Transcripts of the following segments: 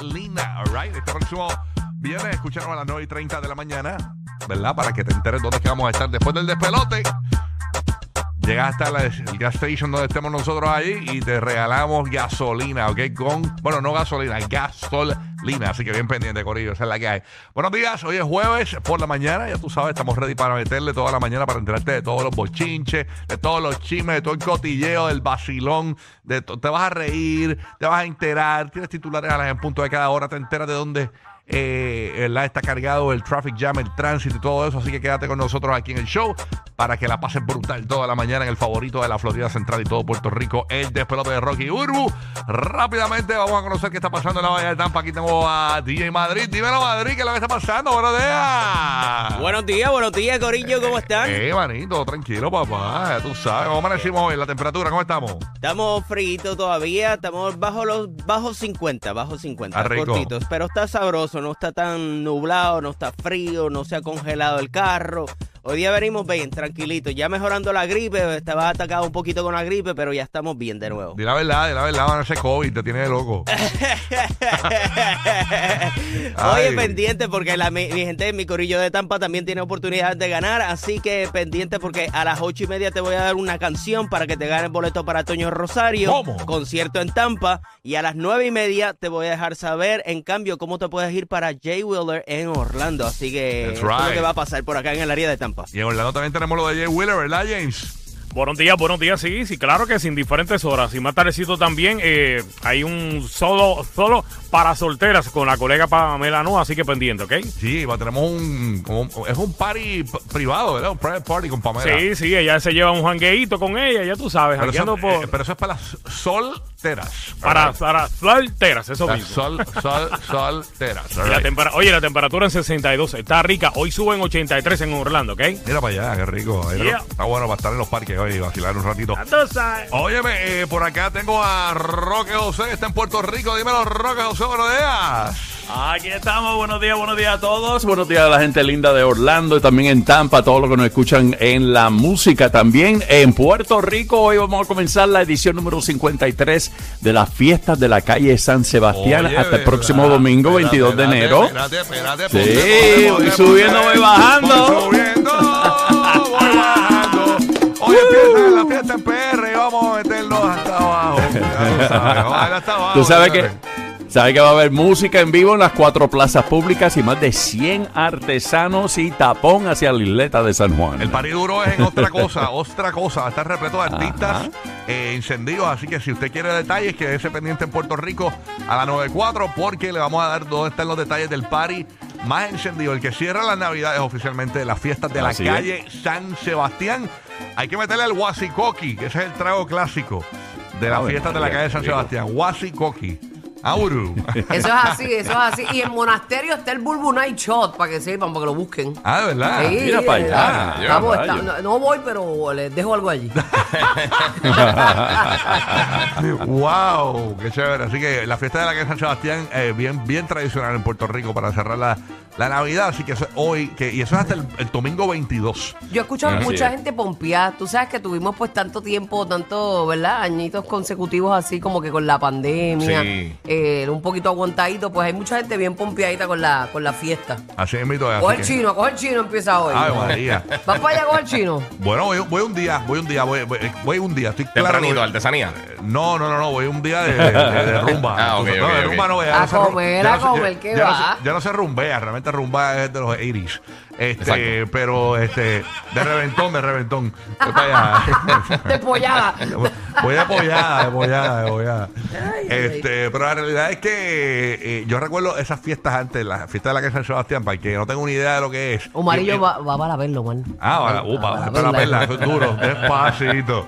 Lina, alright. Este próximo viernes escucharon a las 9 y 30 de la mañana, ¿verdad? Para que te enteres dónde es que vamos a estar después del despelote. Llegas hasta el gas station donde estemos nosotros ahí y te regalamos gasolina, ¿ok? Con, bueno, no gasolina, gasolina. Así que bien pendiente, Corillo, esa es la que hay. Buenos días, hoy es jueves por la mañana, ya tú sabes, estamos ready para meterle toda la mañana para enterarte de todos los bochinches, de todos los chismes, de todo el cotilleo, del vacilón, de te vas a reír, te vas a enterar, tienes titulares a las en punto de cada hora, te enteras de dónde eh, ¿verdad? está cargado el traffic jam, el tránsito y todo eso. Así que quédate con nosotros aquí en el show para que la pases brutal toda la mañana en el favorito de la Florida Central y todo Puerto Rico, el despelote de Rocky Urbu. Rápidamente vamos a conocer qué está pasando en la Bahía de Tampa. Aquí tengo a DJ Madrid. Dímelo, Madrid, ¿qué es lo que está pasando? Buenos días. Buenos días, buenos días, Corillo, ¿cómo están? Eh, manito, tranquilo, papá. Ya tú sabes. ¿Cómo amanecimos hoy? La temperatura, ¿cómo estamos? Estamos fritos todavía, estamos bajo los bajo 50, bajo 50, Está rico. cortitos, pero está sabroso, no está tan nublado, no está frío, no se ha congelado el carro. Hoy día venimos bien, tranquilitos, ya mejorando la gripe, estaba atacado un poquito con la gripe, pero ya estamos bien de nuevo. Di la verdad, di la verdad, van a ese COVID, te tiene de loco. Oye, pendiente porque la, mi, mi gente, mi corillo de Tampa también tiene oportunidad de ganar, así que pendiente porque a las ocho y media te voy a dar una canción para que te ganes boleto para Toño Rosario, ¿Cómo? concierto en Tampa, y a las nueve y media te voy a dejar saber, en cambio, cómo te puedes ir para Jay Wheeler en Orlando, así que es lo right. que va a pasar por acá en el área de Tampa. Y en Orlando también tenemos lo de Jay Wheeler, ¿verdad, James? Buenos días, buenos días, sí, sí, claro que sin diferentes horas. Y más tardecito también eh, hay un solo, solo para solteras con la colega Pamela No, así que pendiente, ¿ok? Sí, tenemos un, como- Es un party privado, ¿verdad? Un private party con Pamela. Sí, sí, ella se lleva un jangueito con ella, ya tú sabes, Pero eso, por, eh, pero eso es para las solteras. para, para solteras, eso Las mismo. sol, sol, solteras. La tempera- Oye, la temperatura en 62 está rica. Hoy sube en 83 en Orlando, ¿ok? Mira para allá, qué rico. Yeah. Está bueno para estar en los parques hoy y vacilar un ratito. Óyeme, eh, por acá tengo a Roque José, está en Puerto Rico. Dímelo, Roque José, buenos días. Aquí estamos, buenos días, buenos días a todos. Buenos días a la gente linda de Orlando y también en Tampa, todos los que nos escuchan en la música también. En Puerto Rico, hoy vamos a comenzar la edición número 53 de las fiestas de la calle San Sebastián Oye, hasta el ¿verdad? próximo domingo, Espérate, 22 de enero. Espérate, espérate, Sí, voy subiendo, voy bajando. Voy subiendo, voy bajando. Hoy empieza la fiesta en PR y vamos a meternos hasta abajo. Ya tú sabes, a hasta abajo. Tú sabes que, sabes que va a haber música en vivo en las cuatro plazas públicas y más de 100 artesanos y tapón hacia la isleta de San Juan. El party duro es en otra cosa, otra cosa. Va a estar repleto de artistas eh, encendidos. Así que si usted quiere detalles, quédese pendiente en Puerto Rico a la 94 porque le vamos a dar dónde están los detalles del party más encendido. El que cierra las navidades oficialmente de las fiestas de la es. calle San Sebastián. Hay que meterle al Wasikoki, que ese es el trago clásico de las fiestas de la calle San. Sebastián. Wasikoki. Auru. Eso es así, eso es así. Y en monasterio está el Bulbu Night Shot, para que sepan, para que lo busquen. ah, de verdad. Sí, mira para allá. ah, está- no, no voy, pero les dejo algo allí. wow, qué chévere. Así que la fiesta de la calle San Sebastián, eh, bien, bien tradicional en Puerto Rico para cerrar la la Navidad, así que eso es hoy, que, y eso es hasta el, el domingo 22. Yo he escuchado Así mucha es. gente pompeada. Tú sabes que tuvimos pues tanto tiempo, tanto, ¿verdad? Añitos consecutivos así como que con la pandemia. Sí. eh, un poquito aguantadito. Pues hay mucha gente bien pompeadita con la, con la fiesta. Así es, así Coge el chino, coge el chino empieza hoy. Ay, María. ¿Vas para allá, coge el chino? Bueno, voy, voy un día, voy un día, voy, voy, voy un día, estoy claro. Tempranito, que- artesanía. No, no, no, no, voy un día de, de- de rumba. Ah, ok, no, ok, de ok. rumba no voy A no se ru- comer, ya a no se- comer, ya- ¿qué ya no va? se- Ya no se rumbea, realmente rumba es de los 80s. Este, Exacto. pero este, de reventón, de reventón. Voy para allá. De pollada. Voy de apoyada, de apoyada, de apoyada. Ay, Este, pero la realidad es que eh, yo recuerdo esas fiestas antes, la fiesta de la de San Sebastián, para que no tengo ni idea de lo que es. Omarillo Y- va, va para verlo, man. Ah, va, upa, va para la perla, eso es duro, despacito.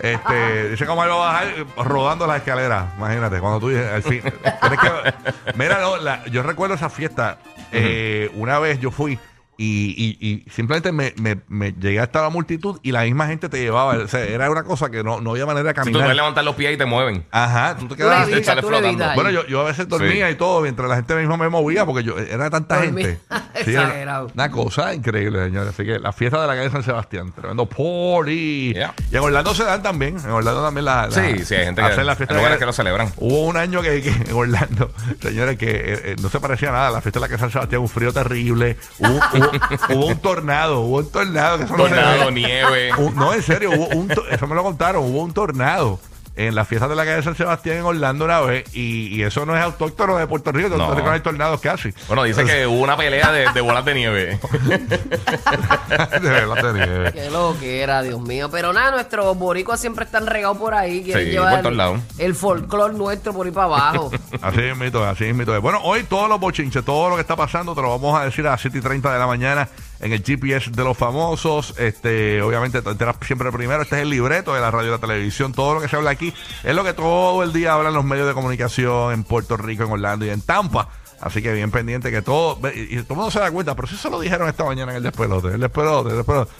Este, dice cómo va a bajar rodando las escaleras. Imagínate, cuando tú dices, al fin. tienes que- mira, no, la- yo recuerdo esa fiesta. eh, una vez yo fui y, y- y simplemente me, me- me llegué hasta la multitud y la misma gente te llevaba. O sea, era una cosa que no, no había manera de Si tú caminar. puedes levantar los pies y te mueven. Ajá, tú te quedabas tú flotando. bueno, yo, yo a veces dormía y todo mientras la gente misma me movía porque yo era tanta Dormía. gente. Sí, era Exagerado. una cosa increíble, señores. Así que la fiesta de la calle San Sebastián, tremendo party. Yeah. Y en Orlando se dan también. En Orlando también la. la- Sí, sí, hay gente que- hacen la hay fiesta lugares de- que lo celebran. Hubo un año que, que en Orlando, señores, que eh, eh, no se parecía a nada. La fiesta de la calle San Sebastián, un frío terrible. Hubo, hubo- hubo un tornado, hubo un tornado. Que eso no se Tornado, ve. nieve. Un- no, en serio, hubo un to- eso me lo contaron, hubo un tornado en la fiesta de la calle San Sebastián en Orlando una vez y, y eso no es autóctono de Puerto Rico, en Puerto No. Rico no hay tornados casi. Bueno, dice que hubo una pelea de, de bolas de nieve. de verdad te digo. Qué lo que era, Dios mío. Pero nada, nuestros boricuas siempre están regados por ahí. Quieren Sí, llevar por todos lados. el folclore nuestro por ahí para abajo. Así es mito, así es mito. Bueno, hoy todos los bochinches, todo lo que está pasando, te lo vamos a decir a las 7 y 30 de la mañana en el GPS de los famosos. Este, obviamente, te enteras siempre primero. Este es el libreto de la radio y la televisión. Todo lo que se habla aquí es lo que todo el día hablan los medios de comunicación en Puerto Rico, en Orlando y en Tampa. Así que bien pendiente que todo, y, todo el mundo se da cuenta, pero si eso lo dijeron esta mañana en el despelote, el despelote, el despelote.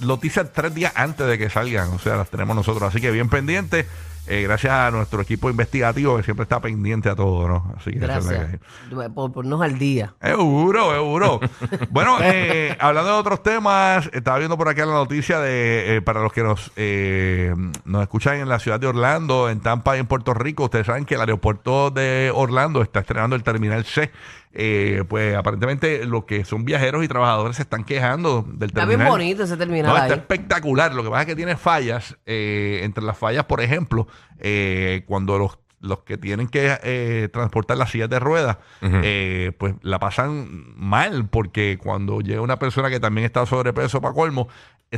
Noticias tres días antes de que salgan, o sea, las tenemos nosotros. Así que bien pendiente, eh, gracias a nuestro equipo investigativo que siempre está pendiente a todo, ¿no? Así que esa es. Gracias. Por ponernos al día. Seguro, seguro. bueno, eh, hablando de otros temas, estaba viendo por acá la noticia de, eh, para los que nos, eh, nos escuchan en la ciudad de Orlando, en Tampa y en Puerto Rico, ustedes saben que el aeropuerto de Orlando está estrenando el Terminal C. Eh, pues aparentemente los que son viajeros y trabajadores se están quejando del Está terminal. bien bonito ese terminal No, ahí. está espectacular. Lo que pasa es que tiene fallas. eh, entre las fallas, por ejemplo, eh, cuando los, los que tienen que eh, transportar las sillas de ruedas, eh, pues la pasan mal, porque cuando llega una persona que también está sobrepeso para colmo,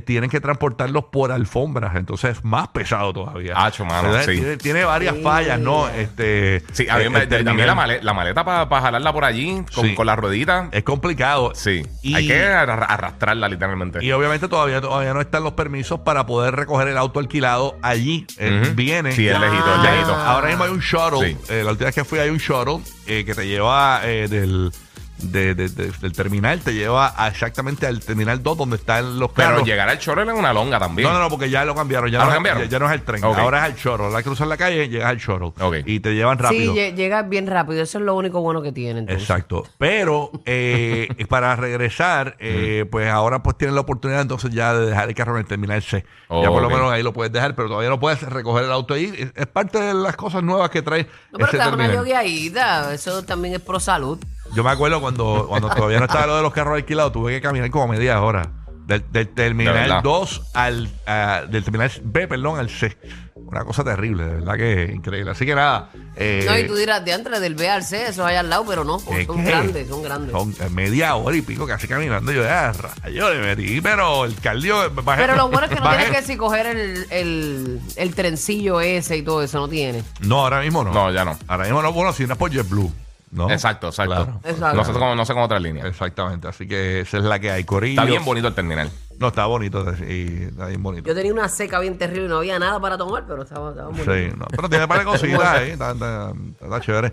tienen que transportarlos por alfombras. Entonces es más pesado todavía. Hacho, mano, sí. Tiene, tiene varias fallas, ¿no? Este, Sí, a mí eh, me- también la, male- la maleta para jalarla por allí con, Sí. con la ruedita. Es complicado. Sí, Y- hay que arra- arrastrarla literalmente. Y obviamente todavía, todavía no están los permisos para poder recoger el auto alquilado allí. Eh. Viene. Sí, es lejito, es Ya, lejito. Ahora mismo hay un shuttle. Sí. eh, la última vez que fui hay un shuttle eh, que te lleva eh, del, de- de- de- del terminal, te lleva a exactamente al terminal 2 donde están los Pero carros. llegar al chorro es una longa también. No, no, no, porque ya lo cambiaron. Ya, ¿Ah, no, lo es- cambiaron? Ya, ya no es el tren. Ahora es el shuttle. La cruzas la calle, llegas al. Ok. Y te llevan rápido. Sí, lle- llega bien rápido. Eso es lo único bueno que tiene. entonces. Exacto. Pero eh, para regresar, eh, pues ahora pues tienes la oportunidad entonces ya de dejar el carro en el terminal C. Oh, ya por lo menos ahí lo puedes dejar, pero todavía no puedes recoger el auto ahí. Es, parte de las cosas nuevas que trae No, pero ese te da una terminal. yogueadita. Eso también es pro salud. Yo me acuerdo cuando, cuando todavía no estaba lo de los carros alquilados, tuve que caminar como media hora. Del, del De terminal. 2 al del terminal B, perdón, al C. Una cosa terrible, de verdad que increíble. Así que nada. eh, no, y tú dirás, de antes del B al C, eso hay al lado, pero no. ¿qué, Son qué? grandes, son grandes. Son eh, media hora y pico casi caminando. Yo, ah, rayo, le metí, pero el cardio. bajé- Pero lo bueno es que no bajé- tienes que si coger el, el, el trencillo ese y todo eso, no tiene. No, ahora mismo no. No, ya no. Ahora mismo no, bueno, si no es por JetBlue. ¿No? Exacto, exacto. Claro. Exacto. No sé cómo, no sé con otra línea. Exactamente, así que esa es la que hay. Corillo. Está bien bonito el terminal. No, está bonito, y está bien bonito. Yo tenía una seca bien terrible y no había nada para tomar, pero estaba, estaba muy Sí, no, pero tiene par de cositas ahí, está, está- está chévere.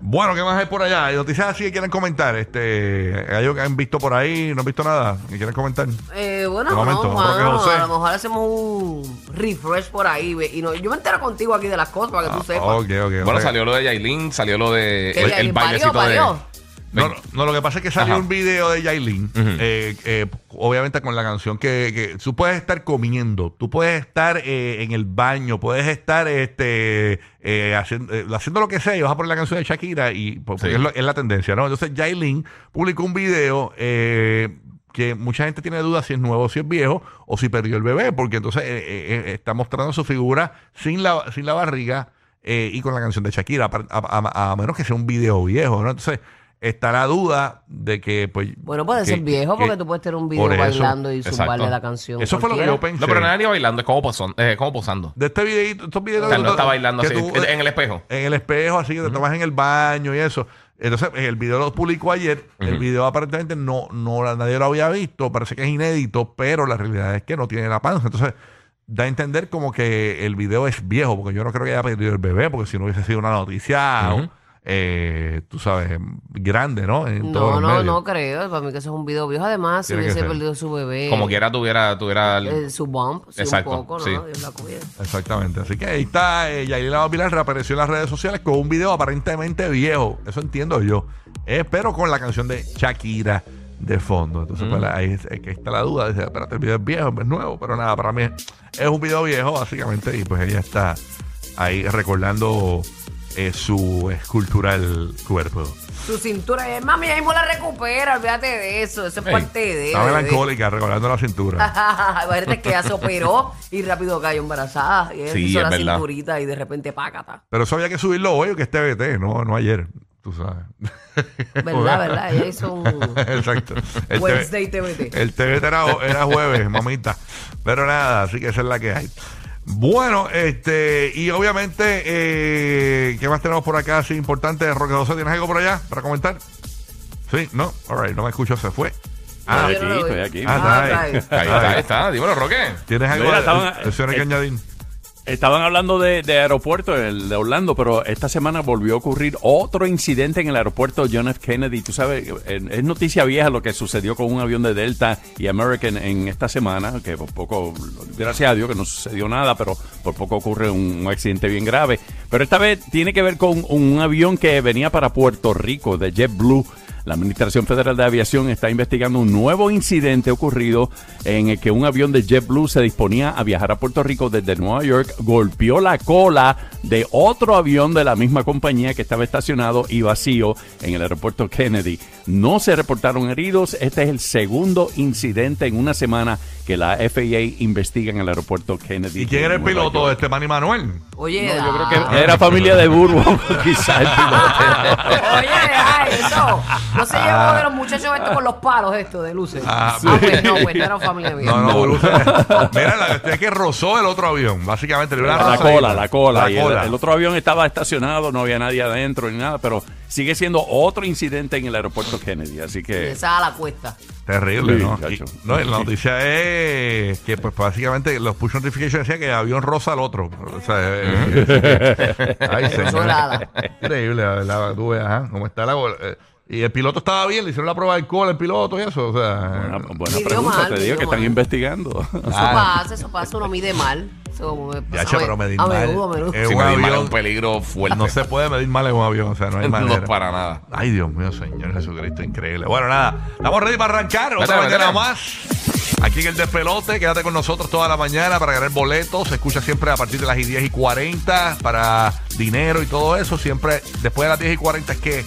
Bueno, ¿qué más hay por allá? ¿Hay noticias así que quieren comentar? Este, ¿Hay algo que han visto por ahí? ¿No han visto nada? ¿Que quieren comentar? Eh, bueno, momento, mano, José. a lo mejor hacemos un refresh por ahí. ve, Y no, yo me entero contigo aquí de las cosas para que tú sepas. Ah, ok, ok. Bueno, salió lo de Yailin, salió lo de el, el parió, bailecito parió. de. No, no, lo que pasa es que salió Ajá. un video de Yailin, eh, eh, obviamente con la canción que, que tú puedes estar comiendo, tú puedes estar eh, en el baño, puedes estar este haciendo, haciendo lo que sea y vas a poner la canción de Shakira y pues, porque Sí. es, lo- es la tendencia, ¿no? Entonces Yailin publicó un video que mucha gente tiene dudas si es nuevo o si es viejo o si perdió el bebé, porque entonces está mostrando su figura sin la, sin la barriga y con la canción de Shakira, a, a- a- a menos que sea un video viejo, ¿no? Entonces está la duda de que, pues... Bueno, puede que- ser viejo porque que- tú puedes tener un video eso, bailando y zumbarle la canción. Eso fue lo que yo pensé. No, pero no era ni bailando, es como, poson- eh, como posando. De este videito, estos videos... O sea, que no tú- está bailando así, tú- en el espejo. En el espejo, así que te tomas en el baño y eso. Entonces, el video lo publicó ayer. El video aparentemente no, no nadie lo había visto. Parece que es inédito, pero la realidad es que no tiene la panza. Entonces, da a entender como que el video es viejo, porque yo no creo que haya perdido el bebé, porque si no hubiese sido una noticia. Eh, tú sabes, grande, ¿no? En todos No, los no, no creo. Para mí que eso es un video viejo. Además, si Tiene que hubiese ser. perdido su bebé. Como quiera tuviera, tuviera eh, su bump, sí, Exacto, un poco, ¿no? sí. Dios la cuide. Exactamente. Así que ahí está, eh, Yailin Lava Pilar reapareció en las redes sociales con un video aparentemente viejo. Eso entiendo yo. Eh, pero con la canción de Shakira de fondo. Entonces, Mm. pues, ahí es, es que está la duda. Dice, espérate, el video es viejo, es nuevo. Pero nada, para mí es un video viejo, básicamente. Y pues ella está ahí recordando eh, su escultural cuerpo. Su cintura. Y mami, ya mismo la recupera. Olvídate de eso. Eso es Ey, parte de. Está melancólica, recordando la cintura. Imagínate que ella se operó y rápido cayó embarazada. Y ella Sí, hizo es la verdad. cinturita y de repente pácata. Pero eso había que subirlo hoy, que es TBT, no, no ayer. Tú sabes. ¿Verdad, verdad? Ella hizo un Exacto. El Wednesday TBT. El TVT era, era jueves, mamita. Pero nada, así que esa es la que hay. Bueno, este, y obviamente, eh, ¿qué más tenemos por acá? Sí, importante, Roque José, ¿tienes algo por allá para comentar? Sí, no, alright, no me escucho, se fue. Ah, Estoy aquí, estoy aquí. Ah, está ahí. está ahí. Ahí está, ahí está. Dímelo, Roque. ¿Tienes algo? Mira, de- estaban- que eh, añadir. Estaban hablando de, de aeropuerto, el de Orlando, pero esta semana volvió a ocurrir otro incidente en el aeropuerto John F. Kennedy. Tú sabes, es noticia vieja lo que sucedió con un avión de Delta y American en esta semana, que por poco, gracias a Dios que no sucedió nada, pero por poco ocurre un, un accidente bien grave. Pero esta vez tiene que ver con un avión que venía para Puerto Rico de JetBlue. La Administración Federal de Aviación está investigando un nuevo incidente ocurrido en el que un avión de JetBlue se disponía a viajar a Puerto Rico desde Nueva York, golpeó la cola de otro avión de la misma compañía que estaba estacionado y vacío en el aeropuerto Kennedy. No se reportaron heridos. Este es el segundo incidente en una semana que la FAA investiga en el aeropuerto Kennedy. ¿Y quién de era el piloto? York. Este Manny Manuel. Oye, Yo creo ah. que era familia de Burbo, quizás el piloto. Oye, ay, eso. No se llevó de los muchachos estos con los palos estos de luces. Ah, Ah, sí. pues no, pues no era familia mía. No, no, Bruce. Mira, la es que rozó el otro avión, básicamente. le La cola, la cola. La Y el- cola. El, otro avión estaba estacionado, no había nadie adentro ni nada, pero sigue siendo otro incidente en el aeropuerto Kennedy. Así Y que esa a la cuesta. Terrible, Sí, ¿no? Y- no, la noticia es que, pues, básicamente los push notifications decían que el avión rosa al otro. O sea, eh, ay, señor. el ala. Increíble, la verdad. Tú ves, ajá, cómo está la eh, Y el piloto estaba bien, le hicieron la prueba de alcohol al piloto y eso. O sea, buena, buena Midió pregunta, mal, te digo que están mal. investigando. Eso Ah. pasa, eso pasa, uno mide mal. Eso Ya, che, pero me- medir a mal. menudo, a menudo. Eh, Si un mal, es avión- un peligro fuerte. no se puede medir mal en un avión, o sea, no hay manera. No, para nada. Ay, Dios mío, Señor Jesucristo, increíble. Bueno, nada, estamos ready para arrancar. Otra mañana más. Aquí en el despelote, quédate con nosotros toda la mañana para ganar boletos. Se escucha siempre a partir de las 10 y 40 para dinero y todo eso. Siempre después de las 10 y 40 es que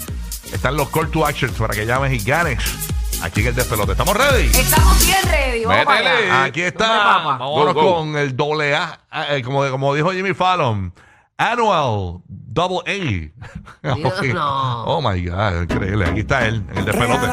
están los call to actions para que llames y ganes. Aquí en el despelote. ¿Estamos ready? Estamos bien ready, vamos Métele. allá. Aquí está. Vámonos Go, go. con el doble A. eh, como, como dijo Jimmy Fallon. Annual Double A. Dios, no. Oh my God, increíble. Aquí está él, en el despelote.